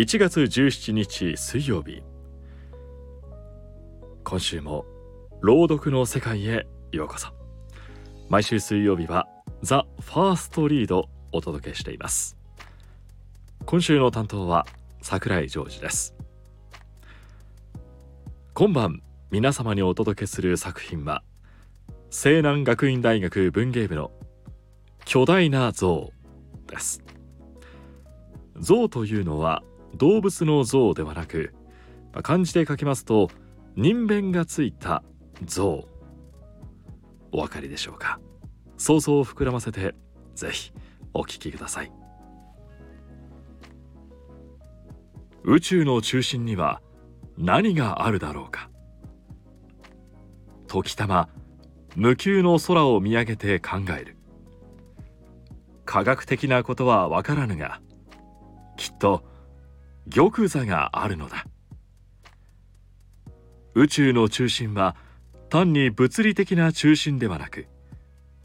1月17日水曜日。今週も朗読の世界へようこそ。毎週水曜日はザ・ファーストリードお届けしています。今週の担当は桜井ジョージです。今晩皆様にお届けする作品は西南学院大学文芸部の巨大な像です。像というのは動物の像ではなく漢字で書きますと人弁がついた像。お分かりでしょうか？想像を膨らませてぜひお聞きください。宇宙の中心には何があるだろうか？時たま無休の空を見上げて考える。科学的なことはわからぬがきっと玉座があるのだ。宇宙の中心は単に物理的な中心ではなく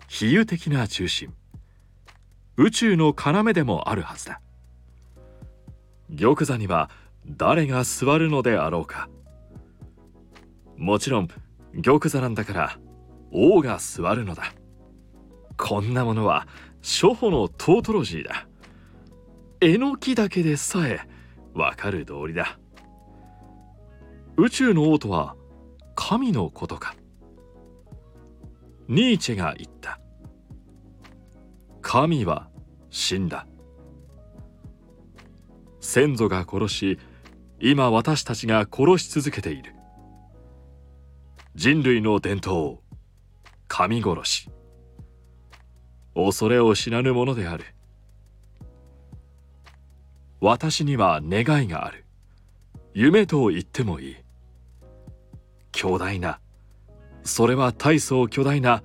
比喩的な中心。宇宙の要でもあるはずだ。玉座には誰が座るのであろうか。もちろん玉座なんだから王が座るのだ。こんなものは初歩のトートロジーだ。えのきだけでさえわかる通りだ。宇宙の王とは神のことか。ニーチェが言った。神は死んだ。先祖が殺し今私たちが殺し続けている。人類の伝統神殺し。恐れを知らぬものである。私には願いがある。夢と言ってもいい。巨大な。それは大層巨大な。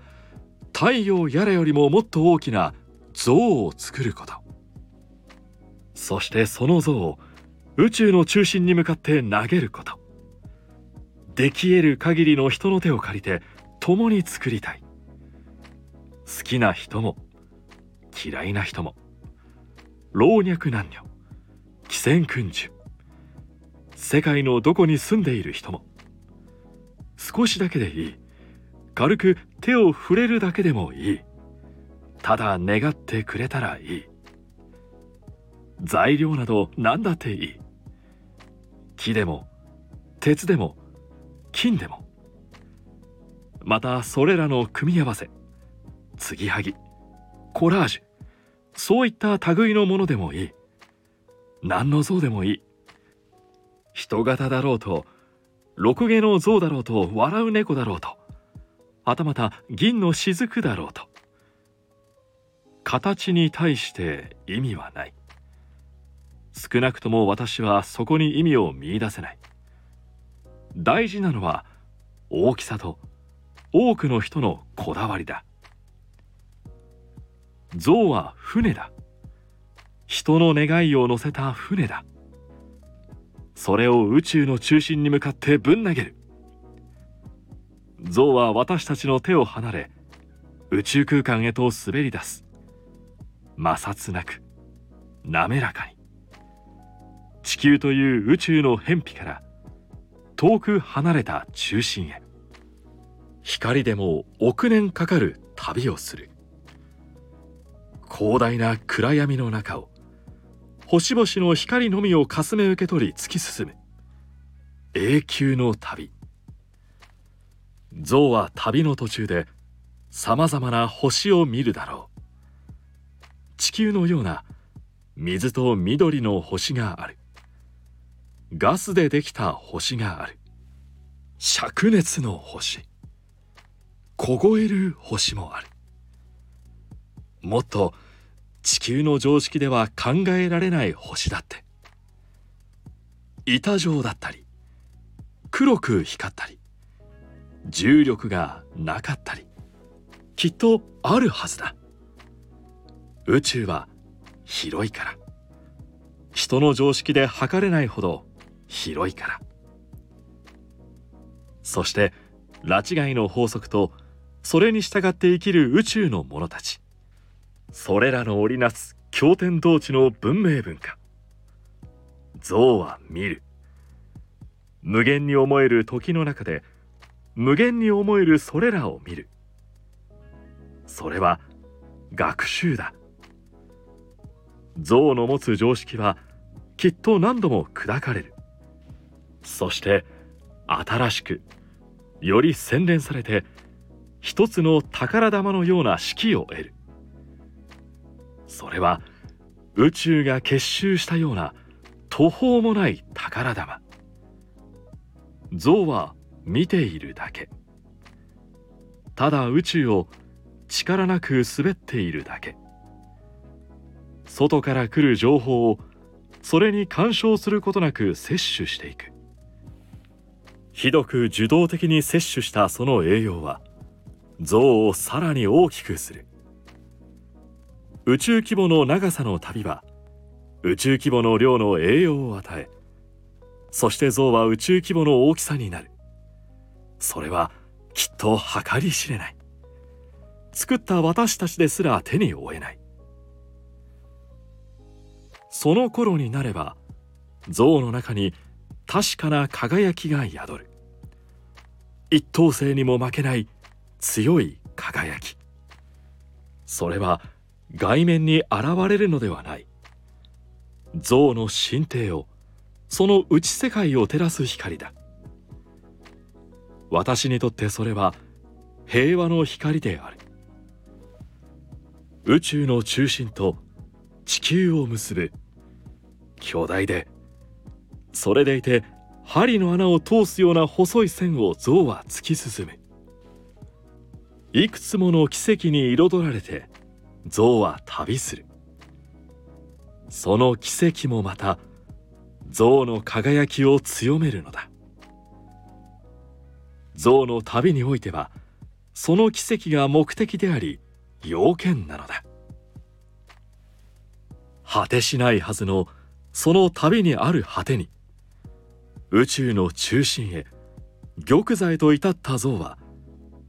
太陽やらよりももっと大きな像を作ること。そしてその像を宇宙の中心に向かって投げること。でき得る限りの人の手を借りて共に作りたい。好きな人も嫌いな人も老若男女。寄生君主世界のどこに住んでいる人も。少しだけでいい。軽く手を触れるだけでもいい。ただ願ってくれたらいい。材料など何だっていい。木でも鉄でも金でも。またそれらの組み合わせ継ぎはぎコラージュそういった類のものでもいい。何の像でもいい。人型だろうと六毛の像だろうと笑う猫だろうとはたまた銀の雫だろうと。形に対して意味はない。少なくとも私はそこに意味を見いだせない。大事なのは大きさと多くの人のこだわりだ。象は船だ。人の願いを乗せた船だ。それを宇宙の中心に向かってぶん投げる。象は私たちの手を離れ宇宙空間へと滑り出す。摩擦なく滑らかに。地球という宇宙の偏僻から遠く離れた中心へ。光でも億年かかる旅をする。広大な暗闇の中を星々の光のみをかすめ受け取り突き進む永久の旅。象は旅の途中でさまざまな星を見るだろう。地球のような水と緑の星がある。ガスでできた星がある。灼熱の星。凍える星もある。もっと地球の常識では考えられない星だって。板状だったり黒く光ったり重力がなかったりきっとあるはずだ。宇宙は広いから。人の常識で測れないほど広いから。そして拉致いの法則とそれに従って生きる宇宙の者たち。それらの織りなす経典同地の文明文化。象は見る。無限に思える時の中で無限に思えるそれらを見る。それは学習だ。象の持つ常識はきっと何度も砕かれる。そして新しくより洗練されて一つの宝玉のような式を得る。それは宇宙が結集したような途方もない宝玉。象は見ているだけ。ただ宇宙を力なく滑っているだけ。外から来る情報をそれに干渉することなく摂取していく。ひどく受動的に摂取したその栄養は像をさらに大きくする。宇宙規模の長さの旅は宇宙規模の量の栄養を与えそして像は宇宙規模の大きさになる。それはきっと計り知れない。作った私たちですら手に負えない。その頃になれば像の中に確かな輝きが宿る。一等星にも負けない強い輝き。それは外面に現れるのではない。像の神帝をその内世界を照らす光だ。私にとってそれは平和の光である。宇宙の中心と地球を結ぶ巨大でそれでいて針の穴を通すような細い線を象は突き進む。いくつもの奇跡に彩られて象は旅する。その奇跡もまた象の輝きを強めるのだ。象の旅においてはその奇跡が目的であり要件なのだ。果てしないはずのその旅にある果てに宇宙の中心へ玉座へと至った像は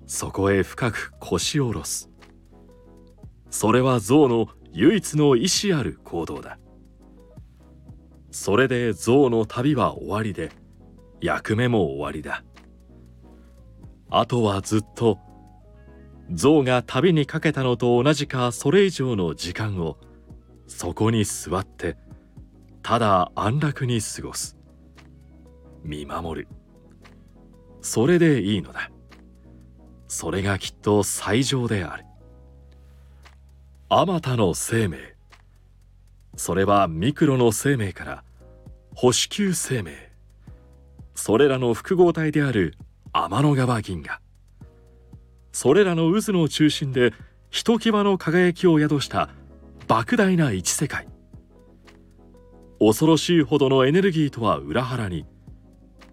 そこへ深く腰を下ろす。それは象の唯一の意志ある行動だ。それで象の旅は終わりで役目も終わりだ。あとはずっと象が旅にかけたのと同じかそれ以上の時間をそこに座ってただ安楽に過ごす。見守る。それでいいのだ。それがきっと最上である。あまたの生命。それはミクロの生命から星球生命。それらの複合体である天の川銀河。それらの渦の中心でひときわの輝きを宿した莫大な一世界。恐ろしいほどのエネルギーとは裏腹に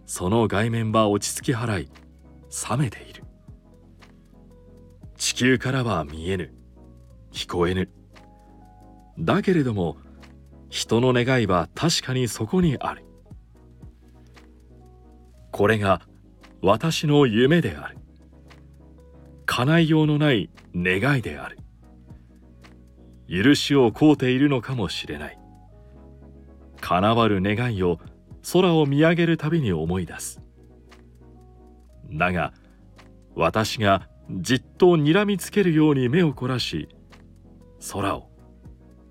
その外面は落ち着き払い冷めている。地球からは見えぬ。聞こえぬ。だけれども人の願いは確かにそこにある。これが私の夢である。叶いようのない願いである。許しを請うているのかもしれない。叶わる願いを空を見上げるたびに思い出す。だが私がじっと睨みつけるように目を凝らし空を。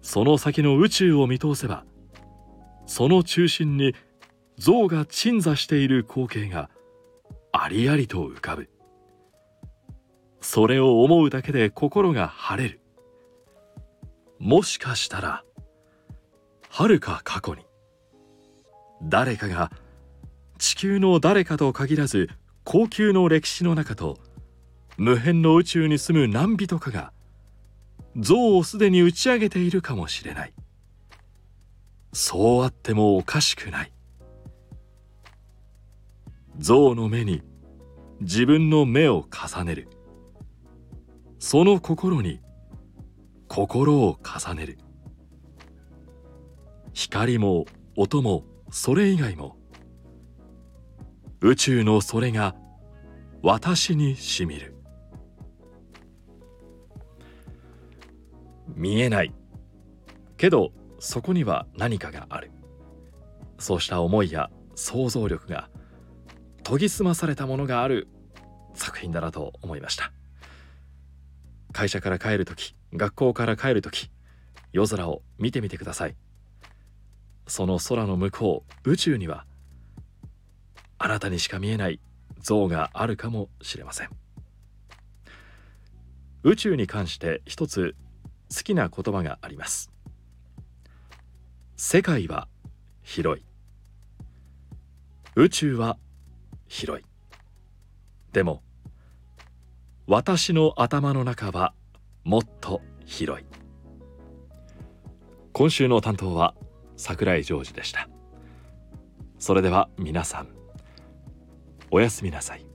その先の宇宙を見通せばその中心に象が鎮座している光景がありありと浮かぶ。それを思うだけで心が晴れる。もしかしたらはるか過去に誰かが地球の誰かと限らず高級の歴史の中と無辺の宇宙に住む何人かが像をすでに打ち上げているかもしれない。そうあってもおかしくない。像の目に自分の目を重ねる。その心に心を重ねる。光も音もそれ以外も。宇宙のそれが私にしみる。見えない。けどそこには何かがある。そうした思いや想像力が研ぎ澄まされたものがある作品だなと思いました。会社から帰る時学校から帰る時夜空を見てみてください。その空の向こう宇宙にはあなたにしか見えない像があるかもしれません。宇宙に関して一つ好きな言葉があります。世界は広い。宇宙は広い。でも私の頭の中はもっと広い。今週の担当は桜井ジョージでした。それでは皆さんおやすみなさい。